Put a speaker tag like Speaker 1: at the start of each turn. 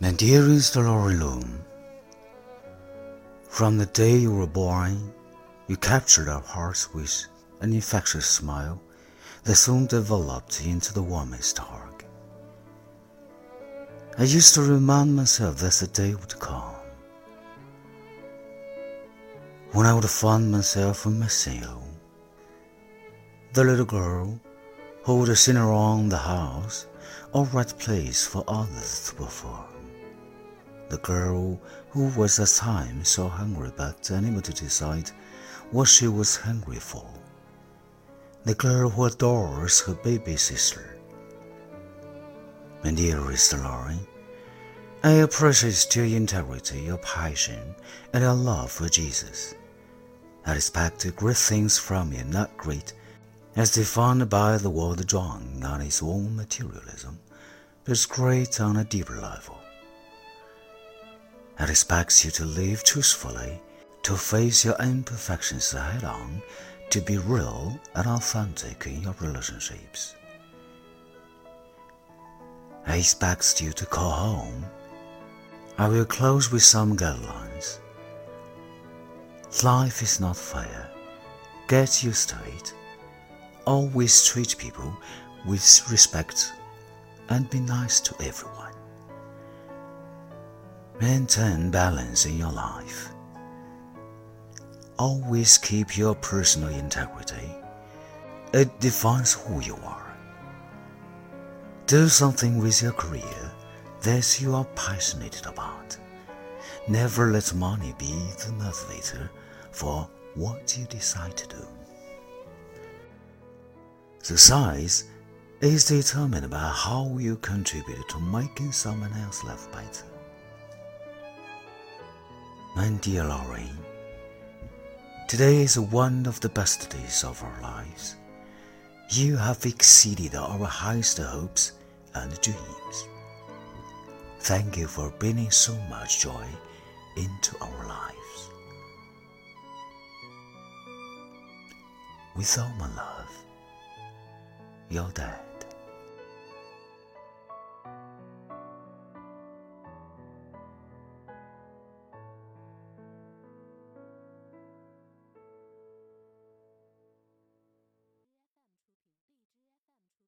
Speaker 1: My dearest Lauren Loom, from the day you were born, you captured our hearts with an infectious smile that soon developed into the warmest hug. I used to remind myself that the day would come when I would find myself missing you. The little girl who would sit around the house or write plays for others to perform. The girl who was at times so hungry but unable to decide what she was hungry for. The girl who adores her baby sister. My dearest Lauren, I appreciate your integrity, your passion, and your love for Jesus. I expect great things from you, not great as defined by the world drawn on its own materialism, but great on a deeper level. It expects you to live truthfully, to face your imperfections head on, to be real and authentic in your relationships. It expects you to call home. I will close with some guidelines. Life is not fair. Get used to it. Always treat people with respect and be nice to everyone. Maintain balance in your life. Always keep your personal integrity. It defines who you are. Do something with your career that you are passionate about. Never let money be the motivator for what you decide to do. The size is determined by how you contribute to making someone else's life better. My dear Lauren, today is one of the best days of our lives. You have exceeded our highest hopes and dreams. Thank you for bringing so much joy into our lives. With all my love, your dad.